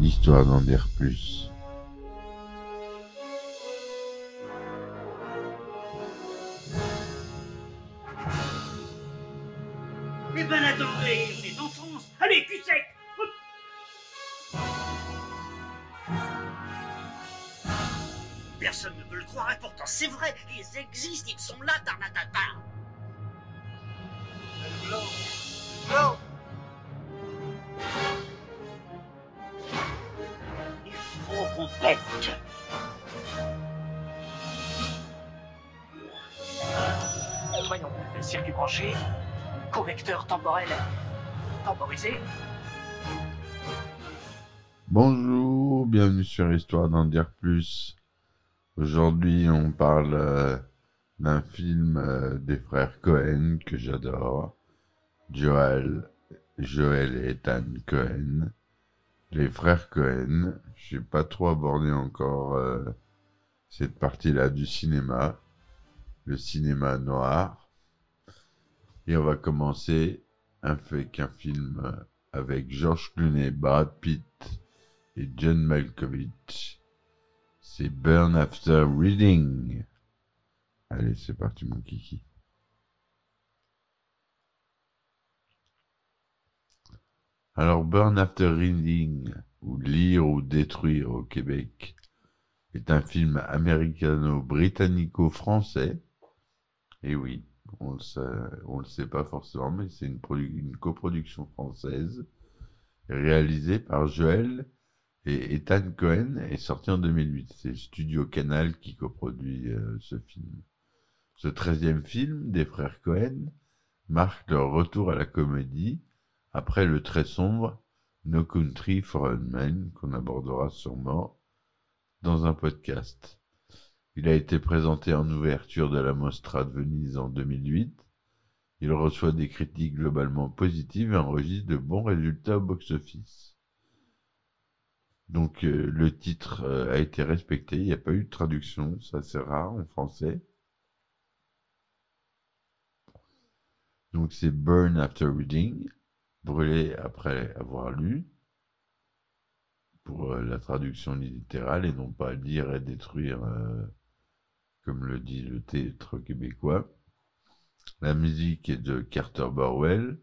histoire d'en dire plus. Bonjour, bienvenue sur Histoire d'en dire plus. Aujourd'hui, on parle euh, d'un film euh, des frères Cohen que j'adore. Joel et Ethan Cohen. Les frères Cohen. J'ai pas trop abordé encore euh, cette partie-là du cinéma. Le cinéma noir. Et on va commencer avec un film euh, avec George Clooney, Brad Pitt et John Malkovich. C'est Burn After Reading. Allez, c'est parti mon kiki. Alors, Burn After Reading, ou Lire ou Détruire au Québec, est un film américano-britannico-français. Et oui, on le sait, le sait pas forcément, mais c'est une, produ- une coproduction française réalisée par Joël et Ethan Cohen et sorti en 2008. C'est Studio Canal qui coproduit euh, ce film. Ce treizième film des frères Cohen marque leur retour à la comédie après le très sombre No Country for Old Men qu'on abordera sûrement dans un podcast. Il a été présenté en ouverture de la Mostra de Venise en 2008. Il reçoit des critiques globalement positives et enregistre de bons résultats au box-office. Donc euh, le titre euh, a été respecté, il n'y a pas eu de traduction, ça c'est rare en français. Donc c'est Burn After Reading, brûler après avoir lu, pour euh, la traduction littérale et non pas lire et détruire comme le dit le titre québécois. La musique est de Carter Burwell.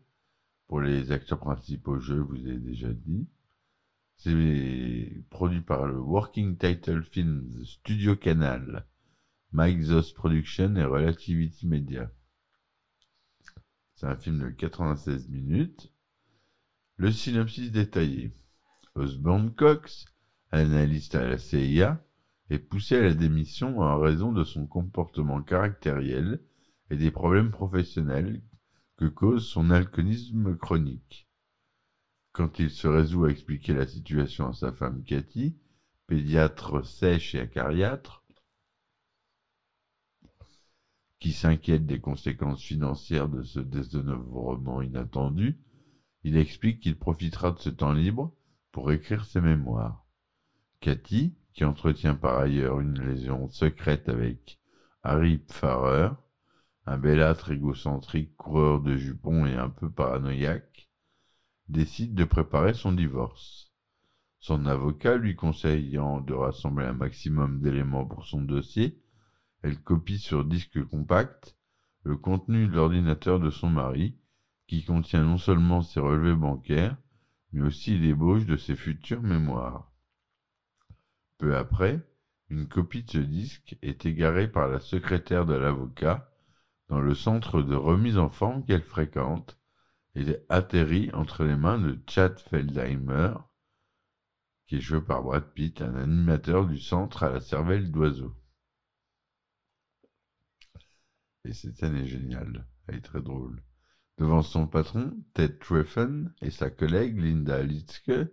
Pour les acteurs principaux, je vous ai déjà dit. C'est produit par le Working Title Films Studio Canal, Mike Zoss Production et Relativity Media. C'est un film de 96 minutes. Le synopsis détaillé. Osborne Cox, analyste à la CIA, est poussé à la démission en raison de son comportement caractériel et des problèmes professionnels que cause son alcoolisme chronique. Quand il se résout à expliquer la situation à sa femme Cathy, pédiatre sèche et acariâtre, qui s'inquiète des conséquences financières de ce désœuvrement inattendu, il explique qu'il profitera de ce temps libre pour écrire ses mémoires. Cathy, qui entretient par ailleurs une liaison secrète avec Harry Pfarrer, un belâtre égocentrique coureur de jupons et un peu paranoïaque, décide de préparer son divorce. Son avocat lui conseillant de rassembler un maximum d'éléments pour son dossier, elle copie sur disque compact le contenu de l'ordinateur de son mari, qui contient non seulement ses relevés bancaires, mais aussi l'ébauche de ses futures mémoires. Peu après, une copie de ce disque est égarée par la secrétaire de l'avocat dans le centre de remise en forme qu'elle fréquente et atterrit entre les mains de Chad Feldheimer, qui est joué par Brad Pitt, un animateur du centre à la cervelle d'oiseau. Et cette scène est géniale, elle est très drôle. Devant son patron, Ted Treffen, et sa collègue Linda Litzke,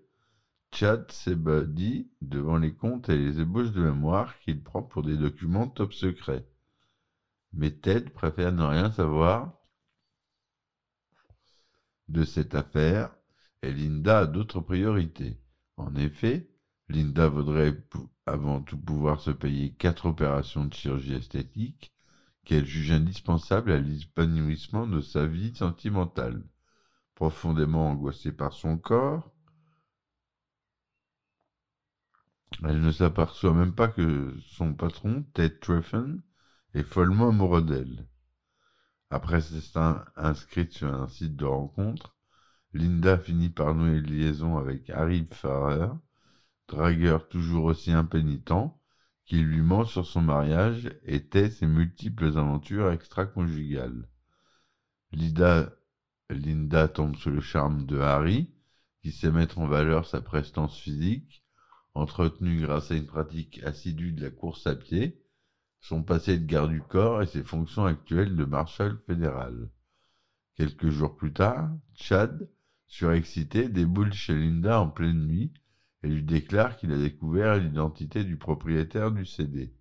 Chad s'ébadit devant les comptes et les ébauches de mémoire qu'il prend pour des documents top secrets. Mais Ted préfère ne rien savoir de cette affaire et Linda a d'autres priorités. En effet, Linda voudrait avant tout pouvoir se payer quatre opérations de chirurgie esthétique qu'elle juge indispensables à l'épanouissement de sa vie sentimentale. Profondément angoissée par son corps, Elle ne s'aperçoit même pas que son patron, Ted Treffen, est follement amoureux d'elle. Après s'être inscrite sur un site de rencontre, Linda finit par nouer une liaison avec Harry Farrer, dragueur toujours aussi impénitent, qui lui ment sur son mariage et tait ses multiples aventures extra-conjugales. Linda, Linda tombe sous le charme de Harry, qui sait mettre en valeur sa prestance physique, entretenue grâce à une pratique assidue de la course à pied, son passé de garde du corps et ses fonctions actuelles de marshal fédéral. Quelques jours plus tard, Chad, surexcité, déboule chez Linda en pleine nuit et lui déclare qu'il a découvert l'identité du propriétaire du CD.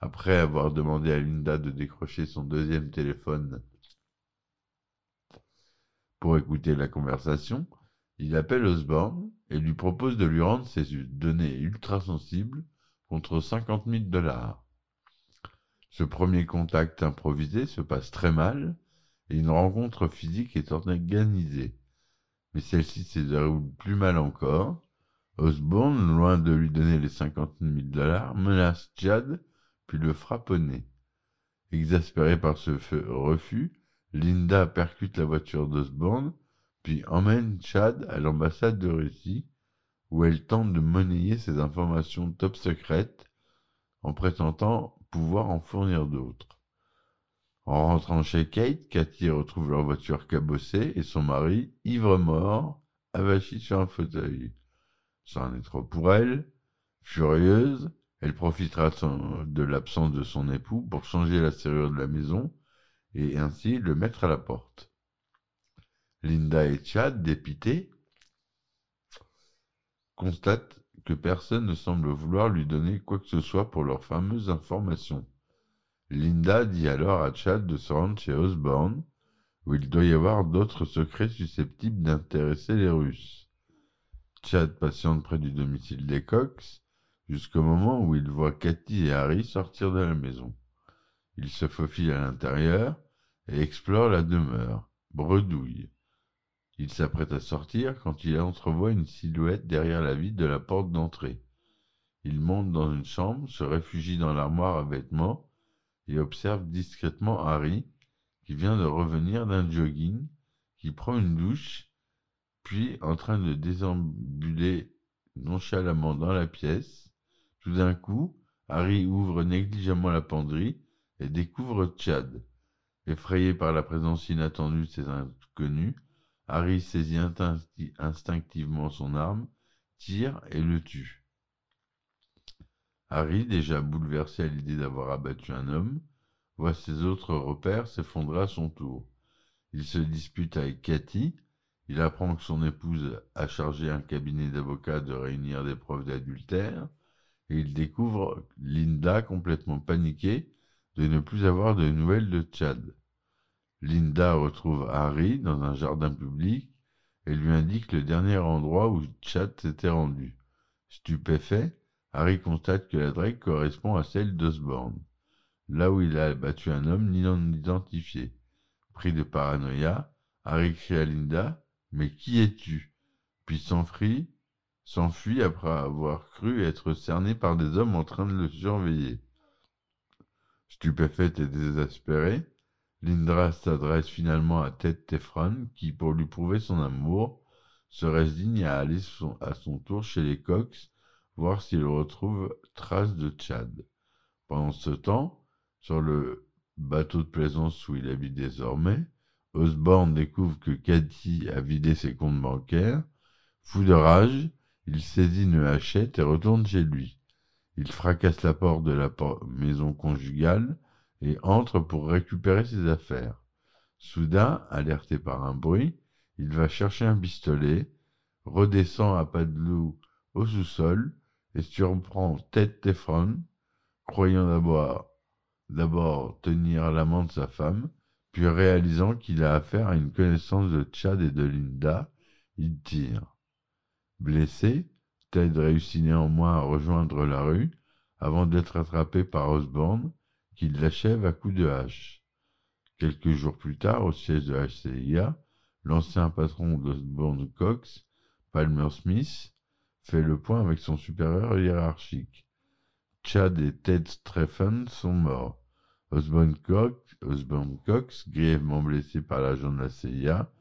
Après avoir demandé à Linda de décrocher son deuxième téléphone pour écouter la conversation, il appelle Osborne et lui propose de lui rendre ses données ultra sensibles contre 50 000 dollars. Ce premier contact improvisé se passe très mal et une rencontre physique est organisée. Mais celle-ci se déroule plus mal encore. Osborne, loin de lui donner les 50 000 dollars, menace Chad puis le frappe au nez. Exaspérée par ce refus, Linda percute la voiture d'Osborne puis emmène Chad à l'ambassade de Russie où elle tente de monnayer ses informations top secrètes en prétendant pouvoir en fournir d'autres. En rentrant chez Kate, Cathy retrouve leur voiture cabossée et son mari, ivre-mort, avachi sur un fauteuil. Ça en est trop pour elle. Furieuse, elle profitera de l'absence de son époux pour changer la serrure de la maison et ainsi le mettre à la porte. Linda et Chad, dépités, constatent que personne ne semble vouloir lui donner quoi que ce soit pour leurs fameuses informations. Linda dit alors à Chad de se rendre chez Osborne, où il doit y avoir d'autres secrets susceptibles d'intéresser les Russes. Chad patiente près du domicile des Cox, jusqu'au moment où il voit Cathy et Harry sortir de la maison. Il se faufile à l'intérieur et explore la demeure, bredouille. Il s'apprête à sortir quand il entrevoit une silhouette derrière la vitre de la porte d'entrée. Il monte dans une chambre, se réfugie dans l'armoire à vêtements et observe discrètement Harry, qui vient de revenir d'un jogging, qui prend une douche, puis en train de déambuler nonchalamment dans la pièce. Tout d'un coup, Harry ouvre négligemment la penderie et découvre Chad. Effrayé par la présence inattendue de ces inconnus, Harry saisit instinctivement son arme, tire et le tue. Harry, déjà bouleversé à l'idée d'avoir abattu un homme, voit ses autres repères s'effondrer à son tour. Il se dispute avec Cathy, il apprend que son épouse a chargé un cabinet d'avocats de réunir des preuves d'adultère, et il découvre Linda complètement paniquée de ne plus avoir de nouvelles de Chad. Linda retrouve Harry dans un jardin public et lui indique le dernier endroit où Chad s'était rendu. Stupéfait, Harry constate que l'adresse correspond à celle d'Osborne, là où il a abattu un homme non identifié. Pris de paranoïa, Harry crie à Linda Mais qui es-tu? Puis s'enfuit, s'enfuit après avoir cru être cerné par des hommes en train de le surveiller. Stupéfaite et désespérée, Lindra s'adresse finalement à Ted Tefron, qui, pour lui prouver son amour, se résigne à aller à son tour chez les Cox, voir s'il retrouve trace de Chad. Pendant ce temps, sur le bateau de plaisance où il habite désormais, Osborne découvre que Cathy a vidé ses comptes bancaires. Fou de rage, il saisit une hachette et retourne chez lui. Il fracasse la porte de la maison conjugale, et entre pour récupérer ses affaires. Soudain, alerté par un bruit, il va chercher un pistolet, redescend à pas de loup au sous-sol et surprend Ted Tefron, croyant d'abord, tenir l'amant de sa femme, puis réalisant qu'il a affaire à une connaissance de Chad et de Linda, il tire. Blessé, Ted réussit néanmoins à rejoindre la rue avant d'être attrapé par Osborne, qu'il l'achève à coups de hache. Quelques jours plus tard, au siège de HCIA, l'ancien patron d'Osborne Cox, Palmer Smith, fait le point avec son supérieur hiérarchique. Chad et Ted Streffen sont morts. Osborne Cox, Osborne Cox, grièvement blessé par l'agent de la CIA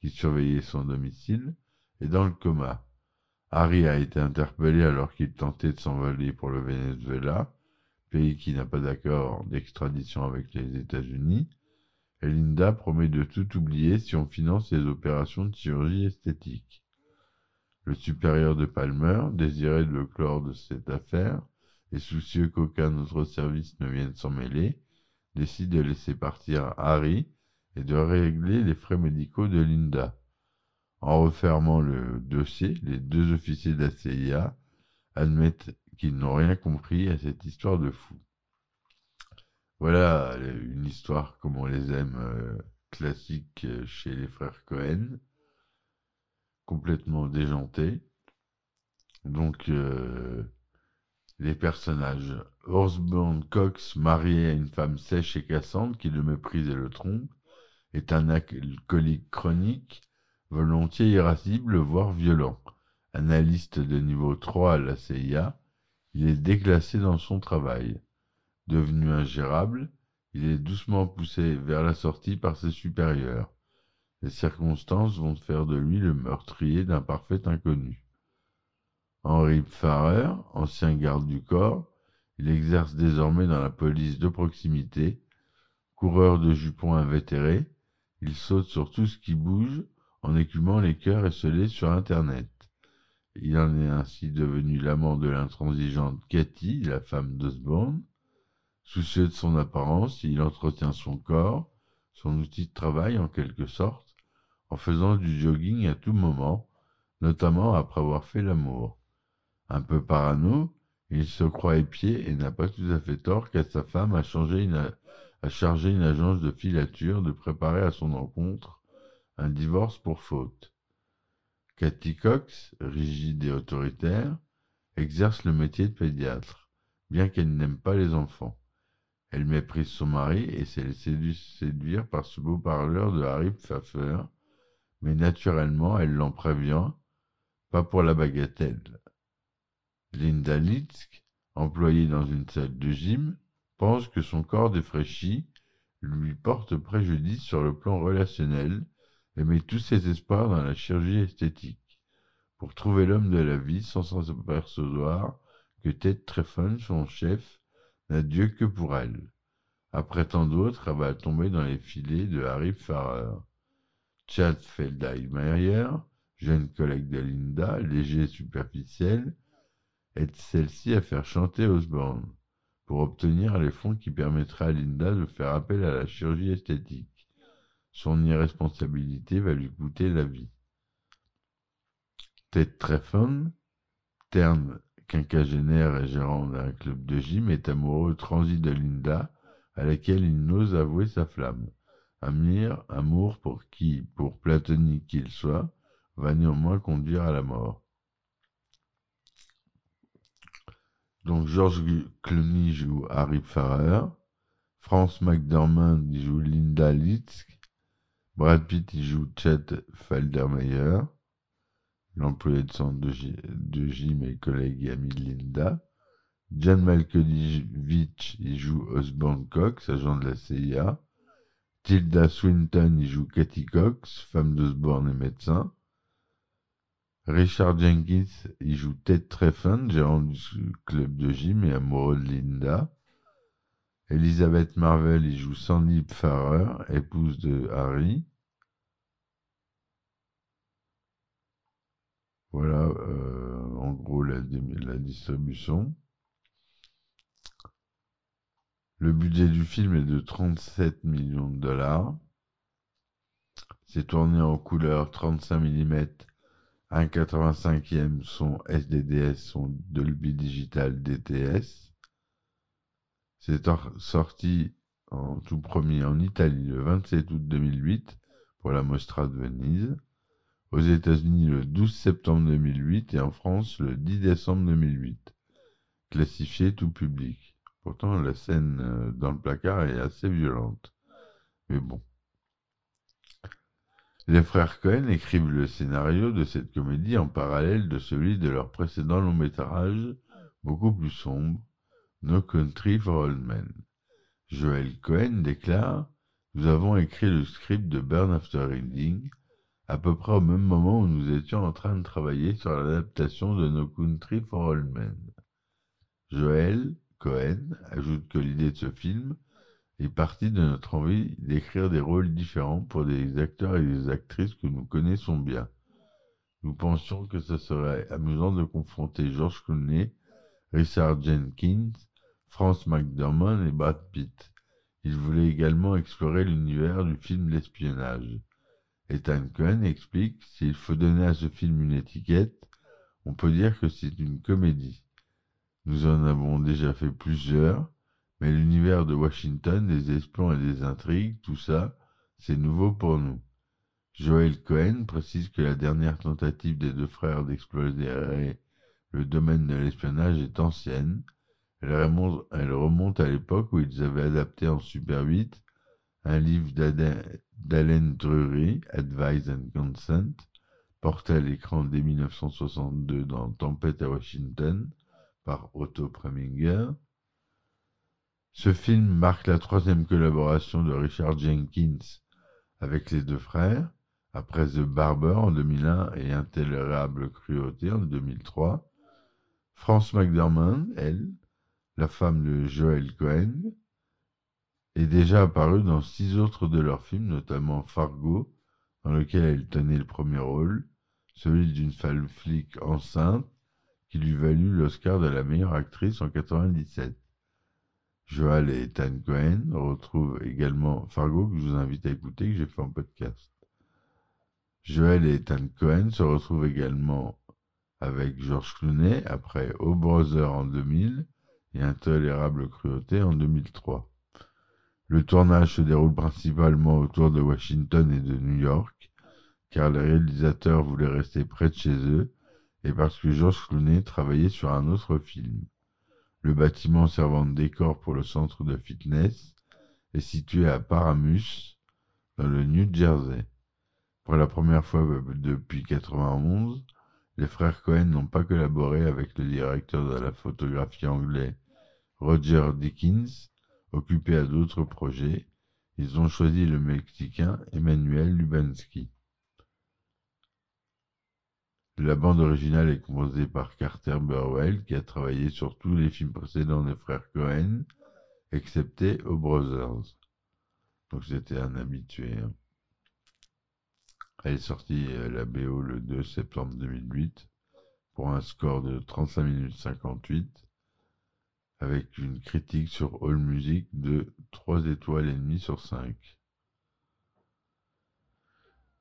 qui surveillait son domicile, est dans le coma. Harry a été interpellé alors qu'il tentait de s'envoler pour le Venezuela, pays qui n'a pas d'accord d'extradition avec les États-Unis, et Linda promet de tout oublier si on finance les opérations de chirurgie esthétique. Le supérieur de Palmer, désiré de clore de cette affaire, et soucieux qu'aucun autre service ne vienne s'en mêler, décide de laisser partir Harry et de régler les frais médicaux de Linda. En refermant le dossier, les deux officiers de la CIA admettent qu'ils n'ont rien compris à cette histoire de fou. Voilà une histoire comme on les aime, euh, classique chez les frères Cohen, complètement déjantée. Donc, euh, les personnages. Osborne Cox, marié à une femme sèche et cassante qui le méprise et le trompe, est un alcoolique chronique, volontiers irascible, voire violent. Analyste de niveau 3 à la CIA, il est déclassé dans son travail. Devenu ingérable, il est doucement poussé vers la sortie par ses supérieurs. Les circonstances vont faire de lui le meurtrier d'un parfait inconnu. Henri Pfarrer, ancien garde du corps, il exerce désormais dans la police de proximité. Coureur de jupons invétéré, il saute sur tout ce qui bouge en écumant les cœurs esselés sur Internet. Il en est ainsi devenu l'amant de l'intransigeante Cathy, la femme d'Osborne. Soucieux de son apparence, il entretient son corps, son outil de travail en quelque sorte, en faisant du jogging à tout moment, notamment après avoir fait l'amour. Un peu parano, il se croit épié et n'a pas tout à fait tort car sa femme a, chargé une agence de filature de préparer à son encontre un divorce pour faute. Cathy Cox, rigide et autoritaire, exerce le métier de pédiatre, bien qu'elle n'aime pas les enfants. Elle méprise son mari et s'est laissée séduire par ce beau parleur de Harry Pfeffer, mais naturellement elle l'en prévient, pas pour la bagatelle. Linda Litzk, employée dans une salle de gym, pense que son corps défraîchi lui porte préjudice sur le plan relationnel et met tous ses espoirs dans la chirurgie esthétique pour trouver l'homme de la vie sans s'apercevoir que Ted Treffon, son chef, n'a Dieu que pour elle. Après tant d'autres, elle va tomber dans les filets de Harry Farrer. Chad Feldheimer, jeune collègue de Linda, léger et superficiel, aide celle-ci à faire chanter Osborne pour obtenir les fonds qui permettraient à Linda de faire appel à la chirurgie esthétique. Son irresponsabilité va lui coûter la vie. Ted Treffon, terne quinquagénaire et gérant d'un club de gym, est amoureux transi de Linda, à laquelle il n'ose avouer sa flamme. Un mire, amour pour qui, pour platonique qu'il soit, va néanmoins conduire à la mort. Donc George Clooney joue Harry Farrer, France McDormand joue Linda Litzk, Brad Pitt joue Chet Faldermeyer, l'employé de centre de, gym et collègue et ami Linda. John Malkovich il joue Osborne Cox, agent de la CIA. Tilda Swinton y joue Katy Cox, femme d'Osborne et médecin. Richard Jenkins y joue Ted Treffen, gérant du club de gym et amoureux de Linda. Elizabeth Marvel y joue Sandy Pfarrer, épouse de Harry. Voilà, euh, en gros, la, distribution. Le budget du film est de 37 millions de dollars. C'est tourné en couleur 35 mm 1,85e son SDDS, son Dolby Digital DTS. C'est sorti en tout premier en Italie le 27 août 2008 pour la Mostra de Venise, aux États-Unis le 12 septembre 2008 et en France le 10 décembre 2008. Classifié tout public. Pourtant, la scène euh, dans le placard est assez violente. Mais bon. Les frères Cohen écrivent le scénario de cette comédie en parallèle de celui de leur précédent long métrage, beaucoup plus sombre, No Country for Old Men. Joel Cohen déclare Nous avons écrit le script de Burn After Reading à peu près au même moment où nous étions en train de travailler sur l'adaptation de No Country for Old Men. Joel Cohen ajoute que l'idée de ce film est partie de notre envie d'écrire des rôles différents pour des acteurs et des actrices que nous connaissons bien. Nous pensions que ce serait amusant de confronter George Clooney, Richard Jenkins, Frances McDormand et Brad Pitt. Il voulait également explorer l'univers du film L'espionnage. Ethan Cohen explique s'il faut donner à ce film une étiquette, on peut dire que c'est une comédie. Nous en avons déjà fait plusieurs, mais l'univers de Washington, des espions et des intrigues, tout ça, c'est nouveau pour nous. Joel Cohen précise que la dernière tentative des deux frères d'explorer le domaine de l'espionnage est ancienne. Elle remonte, à l'époque où ils avaient adapté en Super 8 un livre d'Allen Drury, Advise and Consent, porté à l'écran dès 1962 dans Tempête à Washington par Otto Preminger. Ce film marque la troisième collaboration de Richard Jenkins avec les deux frères, après The Barber en 2001 et Intolérable Cruauté en 2003. France McDormand, elle, la femme de Joel Cohen, est déjà apparue dans six autres de leurs films, notamment Fargo, dans lequel elle tenait le premier rôle, celui d'une femme flic enceinte, qui lui valut l'Oscar de la meilleure actrice en 97. Joel et Ethan Cohen retrouvent également Fargo, que je vous invite à écouter, que j'ai fait en podcast. Joel et Ethan Cohen se retrouvent également avec George Clooney après O Brother en 2000 et Intolérable Cruauté en 2003. Le tournage se déroule principalement autour de Washington et de New York, car les réalisateurs voulaient rester près de chez eux et parce que George Clooney travaillait sur un autre film. Le bâtiment servant de décor pour le centre de fitness est situé à Paramus, dans le New Jersey. Pour la première fois depuis 1991, les frères Cohen n'ont pas collaboré avec le directeur de la photographie anglais Roger Dickens, occupé à d'autres projets. Ils ont choisi le Mexicain Emmanuel Lubansky. La bande originale est composée par Carter Burwell, qui a travaillé sur tous les films précédents des frères Cohen, excepté aux Brothers. Donc c'était un habitué. Hein. Elle est sortie à la BO le 2 septembre 2008 pour un score de 35 minutes 58 avec une critique sur AllMusic de 3 étoiles et demie sur 5.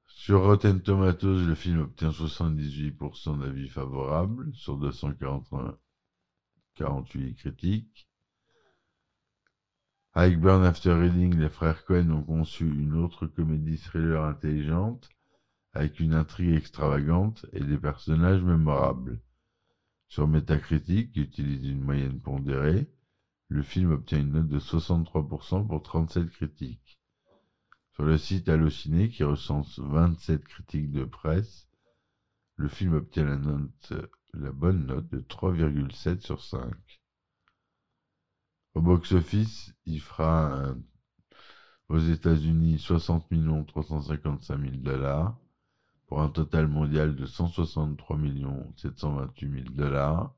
Sur Rotten Tomatoes, le film obtient 78% d'avis favorables sur 248 critiques. Avec Burn After Reading, les frères Cohen ont conçu une autre comédie thriller intelligente avec une intrigue extravagante et des personnages mémorables. Sur Metacritic, qui utilise une moyenne pondérée, le film obtient une note de 63% pour 37 critiques. Sur le site Allociné, qui recense 27 critiques de presse, le film obtient la, bonne note de 3,7 sur 5. Au box-office, il fera aux États-Unis 60 355 000 dollars pour un total mondial de 163 728 000 dollars.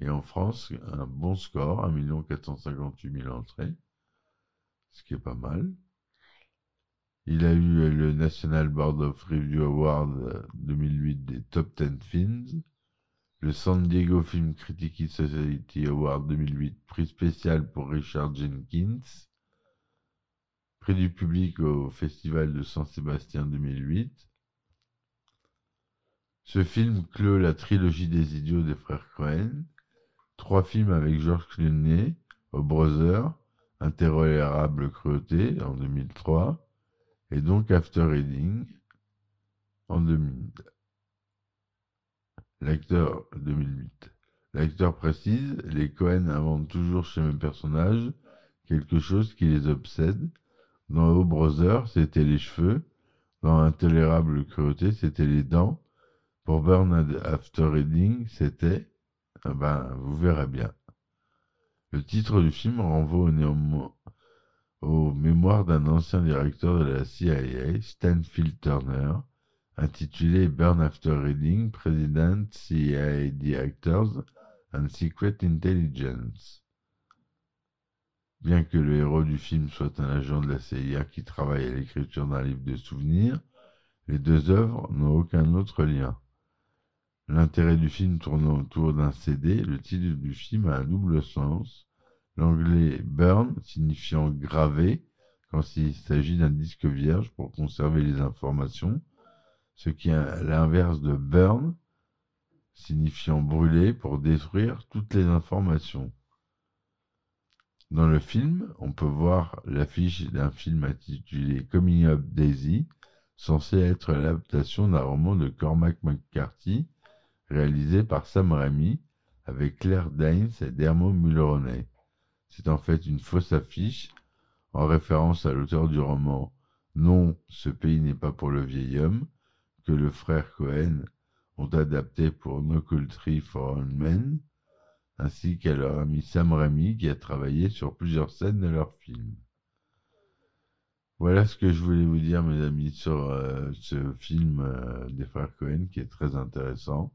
Et en France, un bon score, 1 458 000 entrées, ce qui est pas mal. Il a eu le National Board of Review Award 2008 des Top 10 Films, le San Diego Film Critics Society Award 2008, prix spécial pour Richard Jenkins, prix du public au Festival de San Sébastien 2008. Ce film clôt la trilogie des idiots des frères Cohen, trois films avec George Clooney, au Brother, Intérolérable cruauté en 2003, et donc After Reading en 2000. L'acteur 2008. L'acteur précise, les Cohen inventent toujours chez mes personnages quelque chose qui les obsède. Dans O Brother, c'était les cheveux. Dans Intolérable cruauté, c'était les dents. Pour Burn After Reading, c'était... eh Ben, vous verrez bien. Le titre du film renvoie aux mémoires d'un ancien directeur de la CIA, Stanfield Turner, intitulé Burn After Reading, President CIA Directors and Secret Intelligence. Bien que le héros du film soit un agent de la CIA qui travaille à l'écriture d'un livre de souvenirs, les deux œuvres n'ont aucun autre lien. L'intérêt du film tournant autour d'un CD, le titre du film a un double sens. L'anglais burn signifiant gravé quand il s'agit d'un disque vierge pour conserver les informations, ce qui est l'inverse de burn signifiant brûler pour détruire toutes les informations. Dans le film, on peut voir l'affiche d'un film intitulé Coming Up Daisy, censé être l'adaptation d'un roman de Cormac McCarthy, réalisé par Sam Raimi, avec Claire Danes et Dermot Mulroney. C'est en fait une fausse affiche, en référence à l'auteur du roman Non, ce pays n'est pas pour le vieil homme, que le frère Cohen ont adapté pour No Country for Old Men, ainsi qu'à leur ami Sam Raimi qui a travaillé sur plusieurs scènes de leur film. Voilà ce que je voulais vous dire, mes amis, sur euh, ce film euh, des frères Cohen qui est très intéressant,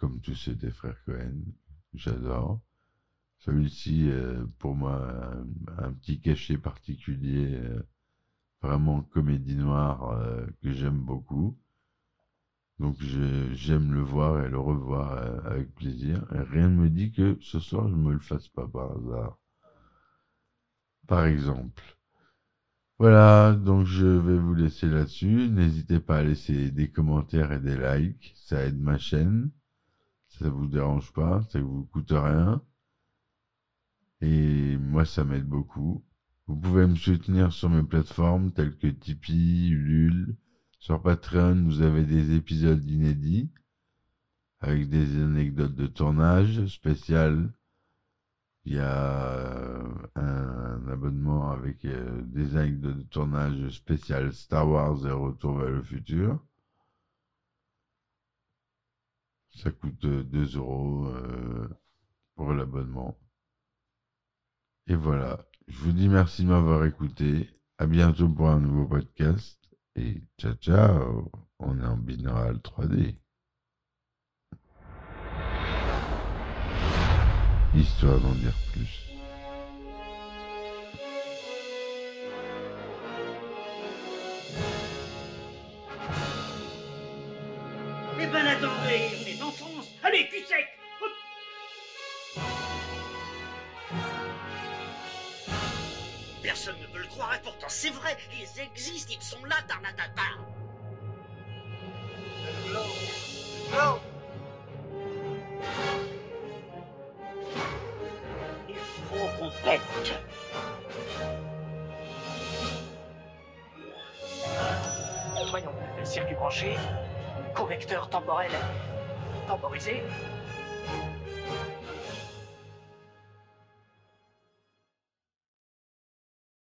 comme tous ceux des frères Cohen, j'adore. Celui-ci, euh, pour moi, un, un, petit cachet particulier, euh, vraiment comédie noire euh, que j'aime beaucoup. Donc j'aime le voir et le revoir avec plaisir. Rien ne me dit que ce soir je ne me le fasse pas par hasard. Par exemple. Voilà, donc je vais vous laisser là-dessus. N'hésitez pas à laisser des commentaires et des likes. Ça aide ma chaîne. Ça vous dérange pas, ça vous coûte rien. Et moi, ça m'aide beaucoup. Vous pouvez me soutenir sur mes plateformes telles que Tipeee, Ulule, sur Patreon, vous avez des épisodes inédits avec des anecdotes de tournage spéciales. Il y a un abonnement avec des anecdotes de tournage spéciales Star Wars et Retour vers le futur. Ça coûte 2 euros pour l'abonnement. Et voilà. Je vous dis merci de m'avoir écouté. À bientôt pour un nouveau podcast. Et ciao ciao, on est en binaural 3D. Histoire d'en dire plus. Eh ben attendez, Personne ne peut le croire et pourtant c'est vrai, ils existent, ils sont là, Tarnatata. Il faut qu'on pète. Voyons, circuit branché, convecteur temporel temporisé,